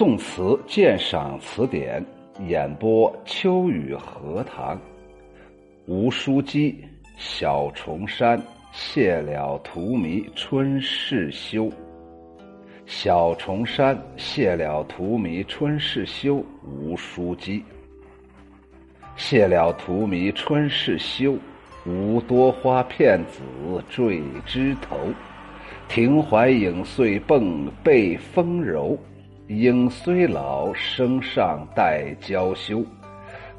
宋词鉴赏词典演播：秋雨荷塘。吴书基，小重山谢了荼蘼春事休。小重山谢了荼蘼春事休。吴书基。谢了荼蘼春事休，无多花片子缀枝头。庭槐影碎迸被风柔。影虽老，声尚待娇羞。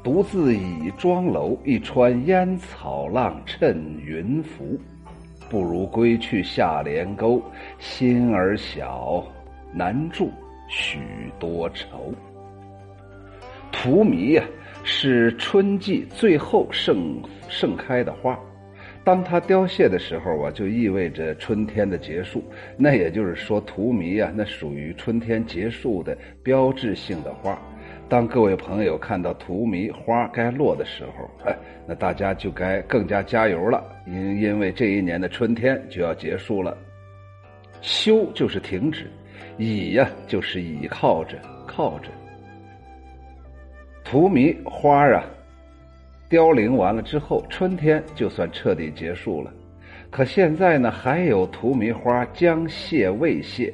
独自倚庄楼，一川烟草浪趁云浮。不如归去下帘沟，心儿小，难住许多愁。荼蘼呀，是春季最后盛盛开的花。当它凋谢的时候啊，就意味着春天的结束。那也就是说，荼蘼啊，那属于春天结束的标志性的花。当各位朋友看到荼蘼花该落的时候，哎，那大家就该更加加油了，因因为这一年的春天就要结束了。休就是停止，倚呀就是倚靠着，靠着。荼蘼花啊。凋零完了之后，春天就算彻底结束了。可现在呢，还有荼蘼花将谢未谢，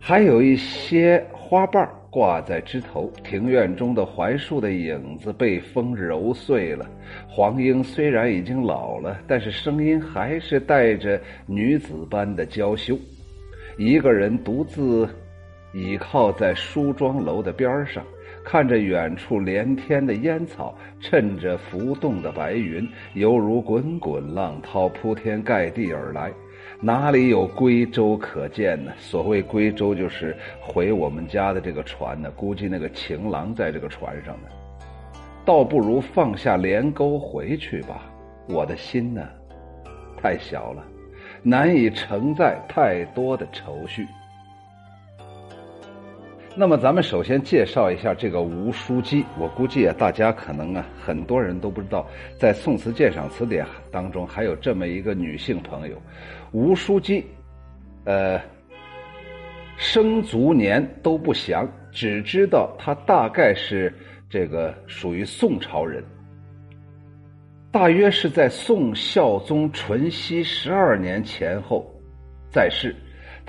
还有一些花瓣挂在枝头。庭院中的槐树的影子被风揉碎了。黄莺虽然已经老了，但是声音还是带着女子般的娇羞。一个人独自倚靠在梳妆楼的边上。看着远处连天的烟草，趁着浮动的白云，犹如滚滚浪涛铺天盖地而来，哪里有归舟可见呢？所谓归舟，就是回我们家的这个船呢。估计那个情郎在这个船上呢，倒不如放下连钩回去吧。我的心呢，太小了，难以承载太多的愁绪。那么，咱们首先介绍一下这个吴淑姬。我估计啊，大家可能啊，很多人都不知道，在《宋词鉴赏词典》当中还有这么一个女性朋友，吴淑姬。呃，生卒年都不详，只知道她大概是这个属于宋朝人，大约是在宋孝宗淳熙十二年前后在世。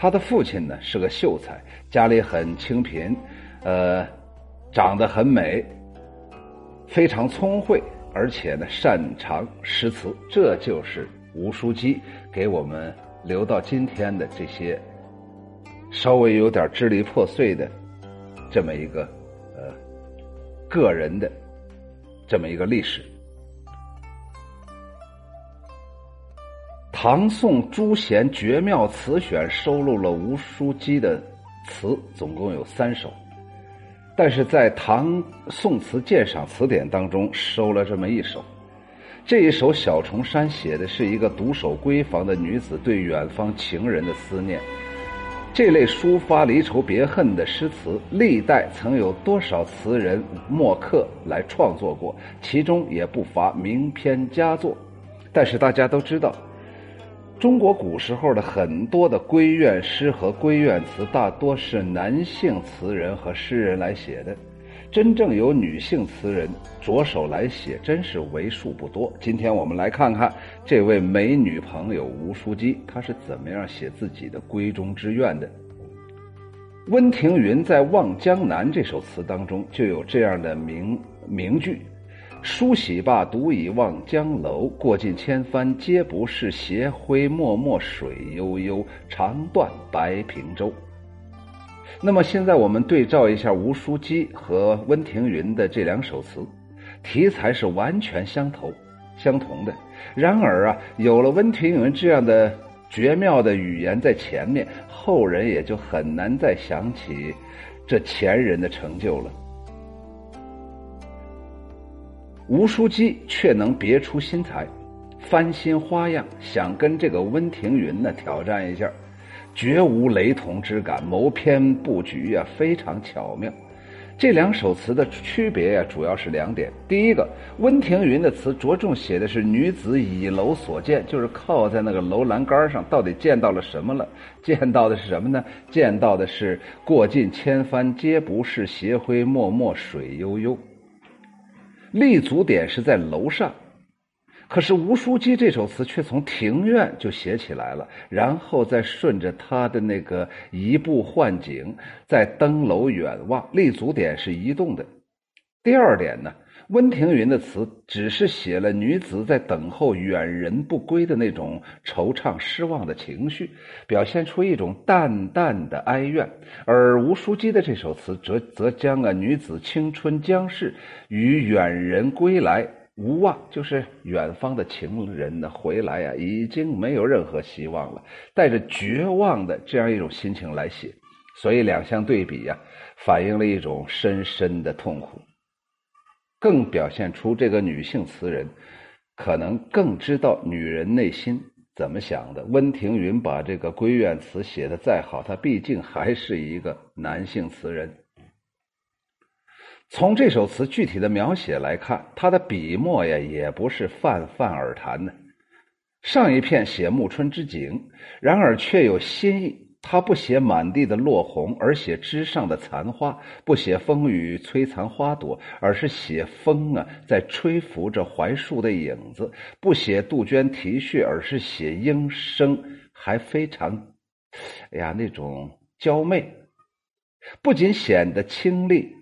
他的父亲呢是个秀才，家里很清贫，呃，长得很美，非常聪慧，而且呢擅长诗词。这就是吴淑姬给我们留到今天的这些稍微有点支离破碎的这么一个呃个人的这么一个历史。唐宋诸贤绝妙词选收录了吴淑姬的词，总共有三首，但是在《唐宋词鉴赏词典》当中收了这么一首。这一首《小重山》写的是一个独守闺房的女子对远方情人的思念。这类抒发离愁别恨的诗词，历代曾有多少词人墨客来创作过，其中也不乏名篇佳作。但是大家都知道。中国古时候的很多的闺怨诗和闺怨词，大多是男性词人和诗人来写的，真正由女性词人着手来写，真是为数不多。今天我们来看看这位美女朋友吴淑姬，她是怎么样写自己的闺中之怨的。温庭筠在《望江南》这首词当中就有这样的名名句。梳洗罢，独倚望江楼。过尽千帆皆不是，斜晖脉脉水悠悠。长断白平洲。那么现在我们对照一下吴淑姬和温庭筠的这两首词，题材是完全相投、相同的。然而啊，有了温庭筠这样的绝妙的语言在前面，后人也就很难再想起这前人的成就了。吴淑姬却能别出心裁，翻新花样，想跟这个温庭筠呢挑战一下，绝无雷同之感，谋篇布局呀非常巧妙。这两首词的区别呀，主要是两点。第一个，温庭筠的词着重写的是女子倚楼所见，就是靠在那个楼栏杆上，到底见到了什么了？见到的是什么呢？见到的是过尽千帆皆不是，斜晖脉脉水悠悠。立足点是在楼上。可是吴书记这首词却从庭院就写起来了，然后再顺着他的那个移步换景，再登楼远望，立足点是移动的。第二点呢，温庭筠的词只是写了女子在等候远人不归的那种惆怅失望的情绪，表现出一种淡淡的哀怨；而吴淑基的这首词则则将啊女子青春将逝与远人归来。无望，就是远方的情人呢回来呀，已经没有任何希望了，带着绝望的这样一种心情来写，所以两相对比呀，反映了一种深深的痛苦，更表现出这个女性词人可能更知道女人内心怎么想的。温庭筠把这个闺怨词写的再好，他毕竟还是一个男性词人。从这首词具体的描写来看，他的笔墨呀也不是泛泛而谈的。上一片写暮春之景，然而却有新意。他不写满地的落红，而写枝上的残花；不写风雨摧残花朵，而是写风啊在吹拂着槐树的影子；不写杜鹃啼血，而是写莺声还非常，哎呀那种娇媚，不仅显得清丽。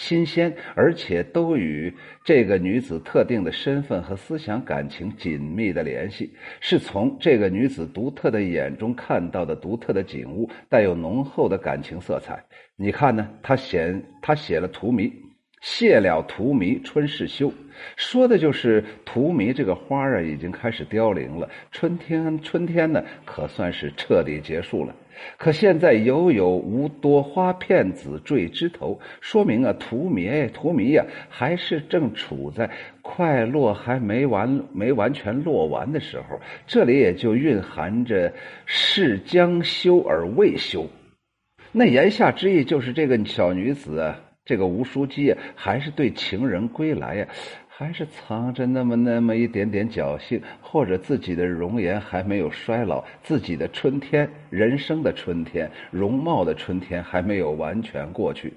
新鲜，而且都与这个女子特定的身份和思想感情紧密的联系，是从这个女子独特的眼中看到的独特的景物，带有浓厚的感情色彩。你看呢？他写他写了荼蘼，谢了荼蘼春事休，说的就是荼蘼这个花啊，已经开始凋零了，春天春天呢，可算是彻底结束了。可现在犹有无多花片子坠枝头，说明啊，荼蘼荼蘼呀，还是正处在快落还没完、没完全落完的时候。这里也就蕴含着事将休而未休。那言下之意就是，这个小女子啊，这个吴书记啊，还是对情人归来呀。还是藏着那么那么一点点侥幸，或者自己的容颜还没有衰老，自己的春天，人生的春天，容貌的春天还没有完全过去。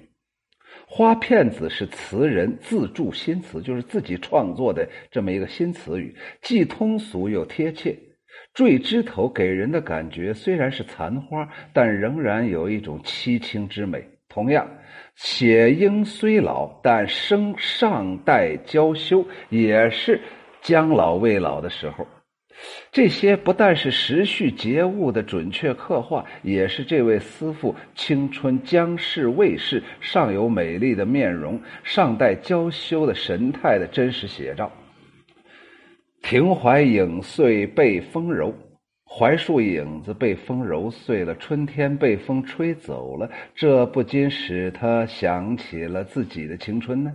花片子是词人自铸新词，就是自己创作的这么一个新词语，既通俗又贴切。坠枝头给人的感觉虽然是残花，但仍然有一种凄清之美。同样。写莺虽老，但生尚待娇羞，也是将老未老的时候。这些不但是时序节物的准确刻画，也是这位思妇青春将逝未逝，尚有美丽的面容，尚待娇羞的神态的真实写照。庭怀影碎被风揉。槐树影子被风揉碎了，春天被风吹走了，这不禁使他想起了自己的青春呢，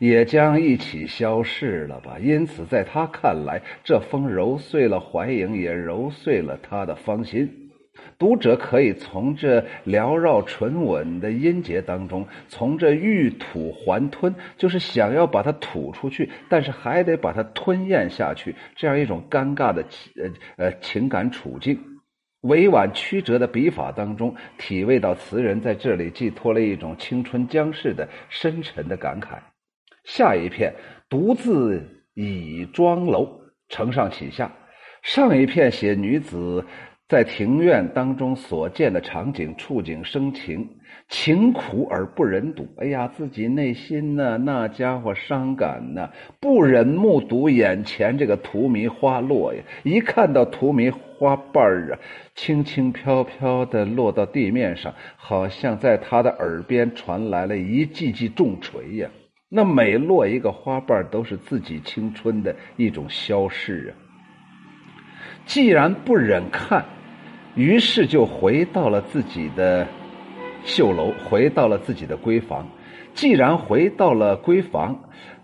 也将一起消逝了吧。因此，在他看来，这风揉碎了槐影，也揉碎了他的芳心。读者可以从这缭绕唇吻的音节当中，从这欲吐还吞，就是想要把它吐出去，但是还得把它吞咽下去，这样一种尴尬的呃呃情感处境，委婉曲折的笔法当中，体味到词人在这里寄托了一种青春将逝的深沉的感慨。下一片独自倚庄楼，承上启下，上一片写女子。在庭院当中所见的场景，触景生情，情苦而不忍睹。哎呀，自己内心呢，那家伙伤感呢，不忍目睹眼前这个荼蘼花落呀。一看到荼蘼花瓣儿啊，轻轻飘飘的落到地面上，好像在他的耳边传来了一记记重锤呀。那每落一个花瓣，都是自己青春的一种消逝啊。既然不忍看。于是就回到了自己的绣楼，回到了自己的闺房。既然回到了闺房，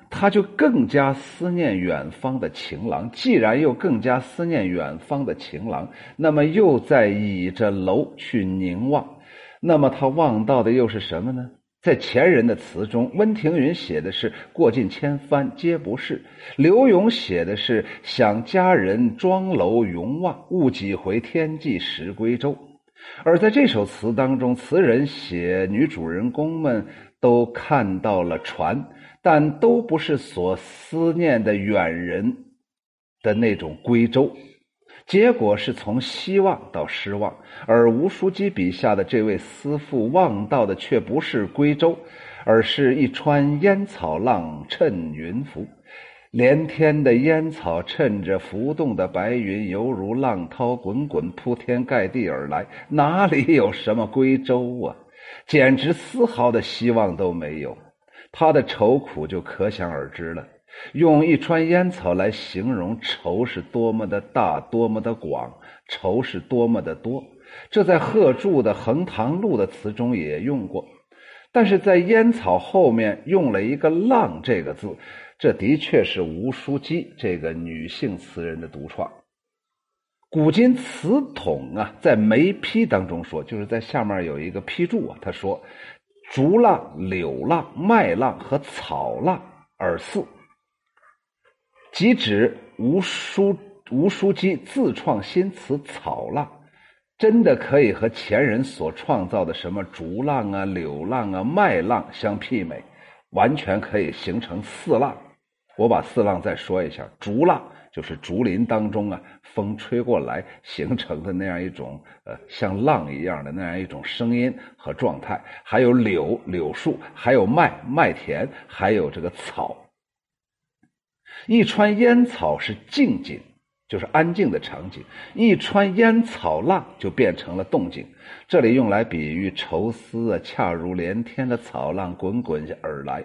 他就更加思念远方的情郎。既然又更加思念远方的情郎，那么又在倚着楼去凝望。那么他望到的又是什么呢？在前人的词中，温庭筠写的是“过尽千帆皆不是”，刘永写的是“想佳人庄楼永望，误几回天际时归舟”。而在这首词当中，词人写女主人公们都看到了船，但都不是所思念的远人的那种归舟。结果是从希望到失望，而吴淑姬笔下的这位思妇望到的却不是归舟，而是一川烟草浪衬云浮，连天的烟草衬着浮动的白云，犹如浪涛滚滚铺天盖地而来，哪里有什么归舟啊？简直丝毫的希望都没有，他的愁苦就可想而知了。用一川烟草来形容愁是多么的大，多么的广，愁是多么的多。这在贺铸的《横塘路》的词中也用过，但是在烟草后面用了一个“浪”这个字，这的确是吴淑姬这个女性词人的独创。古今词统啊，在眉批当中说，就是在下面有一个批注啊，他说：“竹浪、柳浪、麦浪和草浪而四。”即指吴书吴书基自创新词“草浪”，真的可以和前人所创造的什么竹浪啊、柳浪啊、麦浪相媲美，完全可以形成四浪。我把四浪再说一下：竹浪就是竹林当中啊，风吹过来形成的那样一种呃像浪一样的那样一种声音和状态；还有柳柳树，还有麦麦田，还有这个草。一川烟草是静景，就是安静的场景；一川烟草浪就变成了动静。这里用来比喻愁思啊，恰如连天的草浪滚滚而来，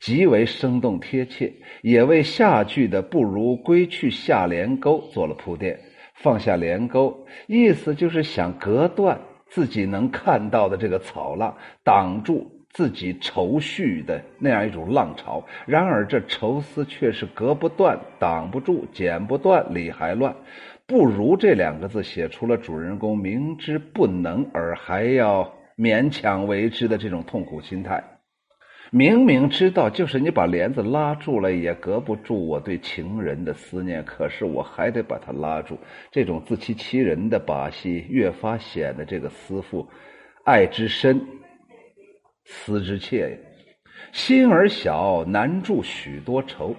极为生动贴切，也为下句的“不如归去下连沟”做了铺垫。放下连沟，意思就是想隔断自己能看到的这个草浪，挡住。自己愁绪的那样一种浪潮，然而这愁思却是隔不断、挡不住、剪不断、理还乱。不如这两个字写出了主人公明知不能而还要勉强为之的这种痛苦心态。明明知道，就是你把帘子拉住了，也隔不住我对情人的思念，可是我还得把它拉住。这种自欺欺人的把戏，越发显得这个思妇爱之深。思之切呀，心儿小，难住许多愁。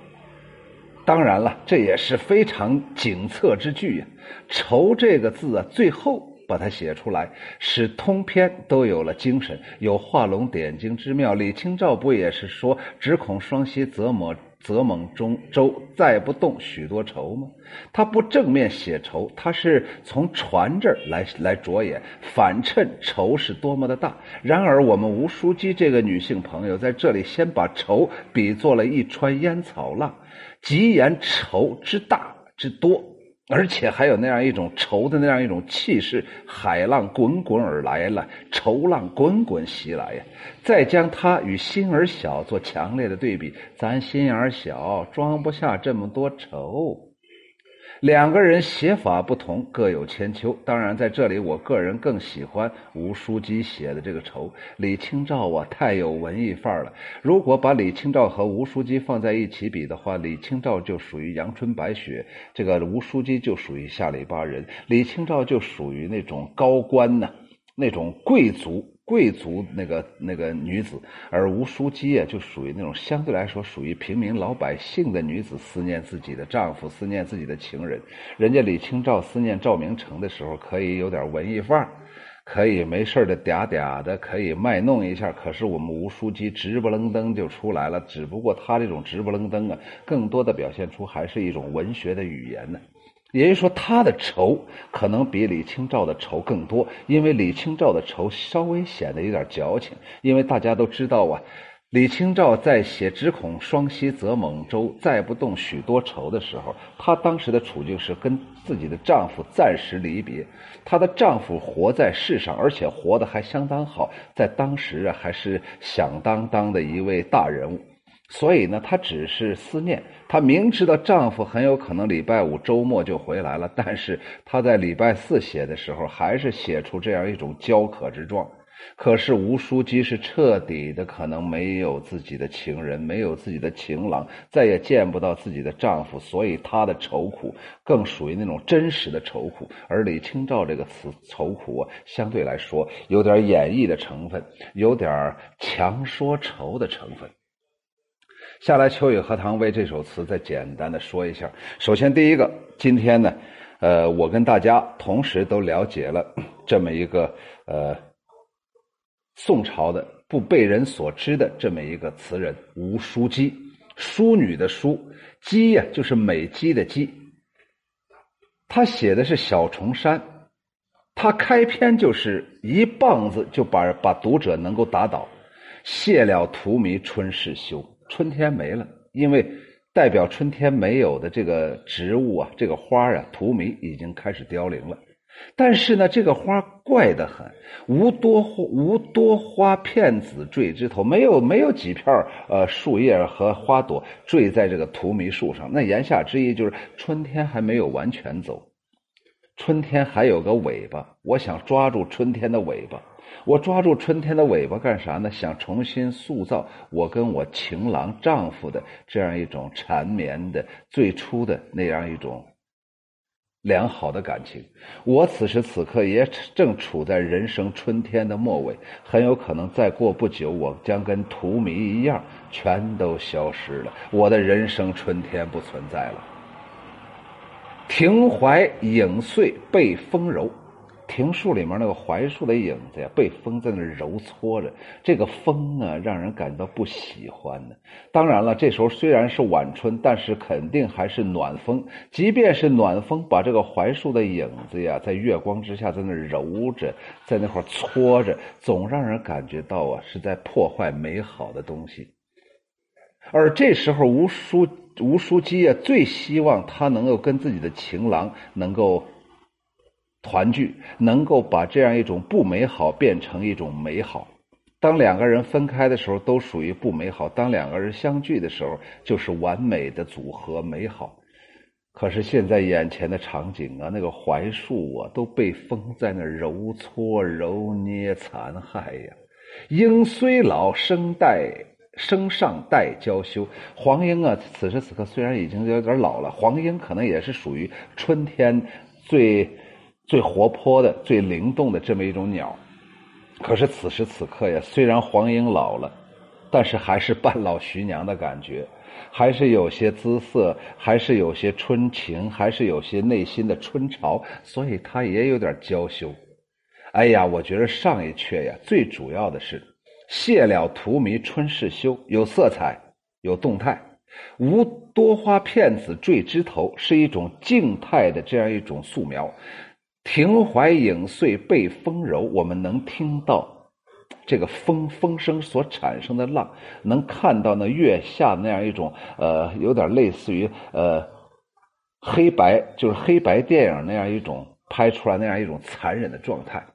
当然了，这也是非常景策之句呀。愁这个字啊，最后把它写出来，使通篇都有了精神，有画龙点睛之妙。李清照不也是说“只恐双溪则抹”。则蒙中舟载不动许多愁吗？他不正面写愁，他是从船这儿来来着眼，反衬愁是多么的大。然而，我们吴淑姬这个女性朋友在这里先把愁比作了一川烟草浪，极言愁之大之多。而且还有那样一种愁的那样一种气势，海浪滚滚而来了，愁浪滚滚袭来呀！再将它与心儿小做强烈的对比，咱心眼儿小，装不下这么多愁。两个人写法不同，各有千秋。当然，在这里，我个人更喜欢吴淑姬写的这个愁。李清照啊，太有文艺范儿了。如果把李清照和吴淑姬放在一起比的话，李清照就属于阳春白雪，这个吴淑姬就属于下里巴人。李清照就属于那种高官呢，那种贵族。贵族那个那个女子，而吴淑姬啊，就属于那种相对来说属于平民老百姓的女子，思念自己的丈夫，思念自己的情人。人家李清照思念赵明诚的时候，可以有点文艺范儿，可以没事的嗲嗲的，可以卖弄一下。可是我们吴淑姬直不楞登就出来了，只不过她这种直不楞登啊，更多的表现出还是一种文学的语言呢。也就是说，他的愁可能比李清照的愁更多，因为李清照的愁稍微显得有点矫情。因为大家都知道啊，李清照在写“只恐双溪舴猛舟，载不动许多愁”的时候，她当时的处境是跟自己的丈夫暂时离别。她的丈夫活在世上，而且活得还相当好，在当时啊，还是响当当的一位大人物。所以呢，她只是思念。她明知道丈夫很有可能礼拜五周末就回来了，但是她在礼拜四写的时候，还是写出这样一种焦渴之状。可是吴淑姬是彻底的，可能没有自己的情人，没有自己的情郎，再也见不到自己的丈夫，所以她的愁苦更属于那种真实的愁苦。而李清照这个词愁苦啊，相对来说有点演绎的成分，有点强说愁的成分。下来，秋雨荷塘为这首词再简单的说一下。首先，第一个，今天呢，呃，我跟大家同时都了解了 这么一个呃，宋朝的不被人所知的这么一个词人吴淑姬，淑女的淑，姬呀就是美姬的姬。他写的是小重山，他开篇就是一棒子就把把读者能够打倒，谢了荼蘼春事休。春天没了，因为代表春天没有的这个植物啊，这个花啊，荼蘼已经开始凋零了。但是呢，这个花怪得很，无多无多花片子缀枝头，没有没有几片呃树叶和花朵缀在这个荼蘼树上。那言下之意就是春天还没有完全走，春天还有个尾巴。我想抓住春天的尾巴。我抓住春天的尾巴干啥呢？想重新塑造我跟我情郎丈夫的这样一种缠绵的最初的那样一种良好的感情。我此时此刻也正处在人生春天的末尾，很有可能再过不久，我将跟荼蘼一样，全都消失了。我的人生春天不存在了。庭怀影碎被风揉。庭树里面那个槐树的影子呀，被风在那揉搓着。这个风啊，让人感到不喜欢呢。当然了，这时候虽然是晚春，但是肯定还是暖风。即便是暖风，把这个槐树的影子呀，在月光之下在那揉着，在那块搓着，总让人感觉到啊，是在破坏美好的东西。而这时候，吴淑吴淑姬啊，最希望他能够跟自己的情郎能够。团聚能够把这样一种不美好变成一种美好。当两个人分开的时候，都属于不美好；当两个人相聚的时候，就是完美的组合，美好。可是现在眼前的场景啊，那个槐树啊，都被风在那揉搓、揉捏、残害呀。莺虽老，生待生尚带娇羞。黄莺啊，此时此刻虽然已经有点老了，黄莺可能也是属于春天最。最活泼的、最灵动的这么一种鸟，可是此时此刻呀，虽然黄莺老了，但是还是半老徐娘的感觉，还是有些姿色，还是有些春情，还是有些内心的春潮，所以它也有点娇羞。哎呀，我觉得上一阙呀，最主要的是谢了荼蘼春事休，有色彩，有动态，无多花片子缀枝头，是一种静态的这样一种素描。亭怀影碎被风柔，我们能听到这个风风声所产生的浪，能看到那月下那样一种呃，有点类似于呃黑白，就是黑白电影那样一种拍出来那样一种残忍的状态。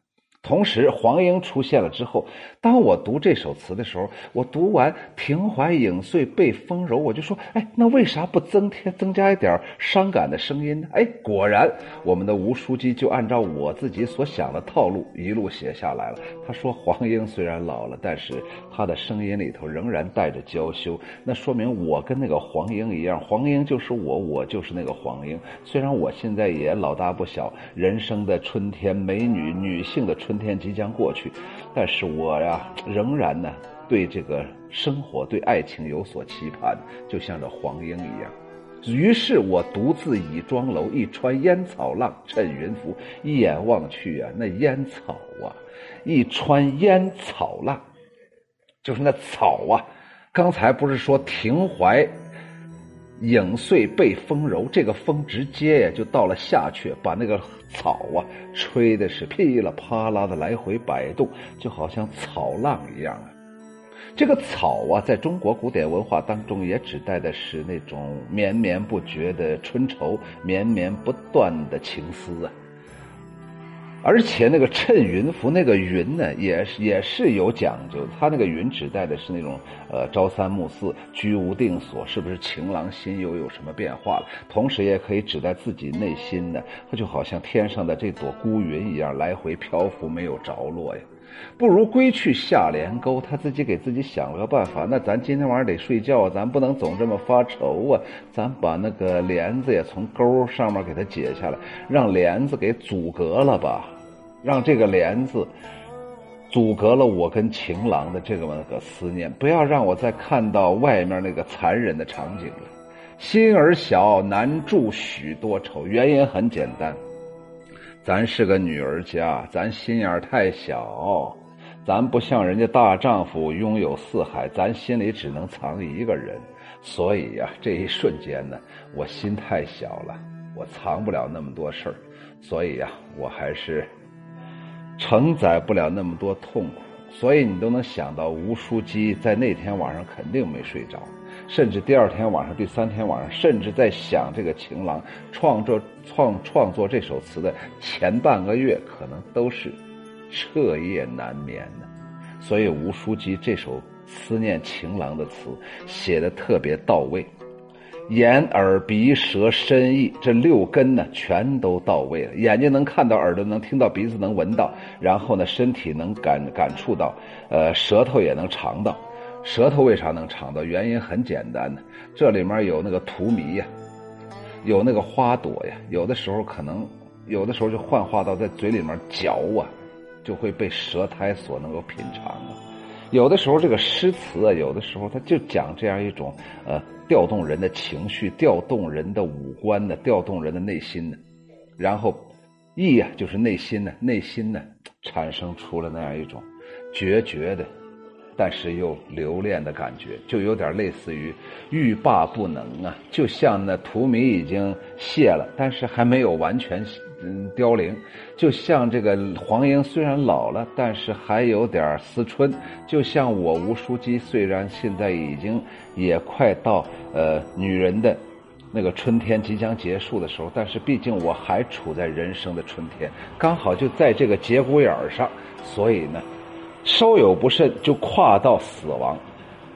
同时，黄莺出现了之后，当我读这首词的时候，我读完“庭怀影碎被风揉”，我就说：“哎，那为啥不增添增加一点伤感的声音呢？”哎，果然，我们的吴书记就按照我自己所想的套路一路写下来了。他说：“黄莺虽然老了，但是他的声音里头仍然带着娇羞，那说明我跟那个黄莺一样，黄莺就是我，我就是那个黄莺。虽然我现在也老大不小，人生的春天，美女女性的春。”天即将过去，但是我呀，仍然呢，对这个生活、对爱情有所期盼，就像这黄莺一样。于是我独自倚庄楼，一川烟草浪趁云浮。一眼望去啊，那烟草啊，一川烟草浪，就是那草啊。刚才不是说庭怀？影碎被风揉，这个风直接呀就到了下阙，把那个草啊吹的是噼里啪啦的来回摆动，就好像草浪一样啊。这个草啊，在中国古典文化当中，也指代的是那种绵绵不绝的春愁，绵绵不断的情思啊。而且那个趁云浮，那个云呢，也是也是有讲究。它那个云指代的是那种呃朝三暮四、居无定所，是不是情郎心又有什么变化了？同时也可以指代自己内心呢，它就好像天上的这朵孤云一样，来回漂浮，没有着落呀。不如归去下帘沟。他自己给自己想了个办法，那咱今天晚上得睡觉，咱不能总这么发愁啊！咱把那个帘子也从沟上面给它解下来，让帘子给阻隔了吧，让这个帘子阻隔了我跟情郎的这个个思念，不要让我再看到外面那个残忍的场景了。心儿小，难住许多愁。原因很简单，咱是个女儿家，咱心眼太小，咱不像人家大丈夫拥有四海，咱心里只能藏一个人。所以呀，这一瞬间呢，我心太小了，我藏不了那么多事儿，所以呀，我还是承载不了那么多痛苦。所以你都能想到，吴书记在那天晚上肯定没睡着。甚至第二天晚上、第三天晚上，甚至在想这个情郎创作创创作这首词的前半个月，可能都是彻夜难眠的。所以吴书记这首思念情郎的词写的特别到位，眼、耳、鼻、舌、身、意这六根呢全都到位了。眼睛能看到，耳朵能听到，鼻子能闻到，然后呢身体能感感触到，呃，舌头也能尝到。舌头为啥能尝到？原因很简单呢，这里面有那个荼蘼呀，有那个花朵呀。有的时候可能，有的时候就幻化到在嘴里面嚼啊，就会被舌苔所能够品尝啊。有的时候这个诗词啊，有的时候它就讲这样一种呃调动人的情绪、调动人的五官的、调动人的内心的。然后意呀，就是内心呢，内心呢产生出了那样一种决绝的。但是又留恋的感觉，就有点类似于欲罢不能啊，就像那荼蘼已经谢了，但是还没有完全嗯凋零；就像这个黄莺虽然老了，但是还有点思春；就像我吴书记虽然现在已经也快到呃女人的那个春天即将结束的时候，但是毕竟我还处在人生的春天，刚好就在这个节骨眼儿上，所以呢。稍有不慎就跨到死亡，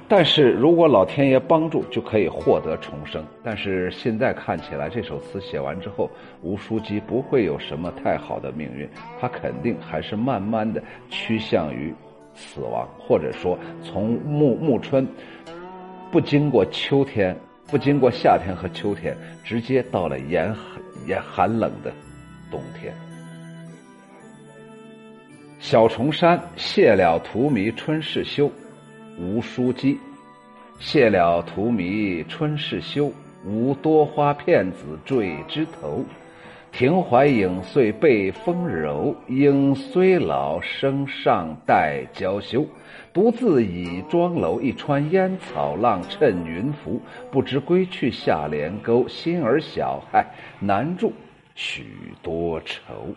但是如果老天爷帮助，就可以获得重生。但是现在看起来，这首词写完之后，吴书记不会有什么太好的命运，他肯定还是慢慢的趋向于死亡，或者说从暮暮春，不经过秋天，不经过夏天和秋天，直接到了严寒严寒冷的冬天。小重山谢了荼蘼春事休，吴书记。谢了荼蘼春事休，无多花片子缀枝头。庭槐影碎被风柔，莺虽老声尚待娇羞。独自倚庄楼，一川烟草浪趁云浮。不知归去下帘沟，心儿小，唉，难住许多愁。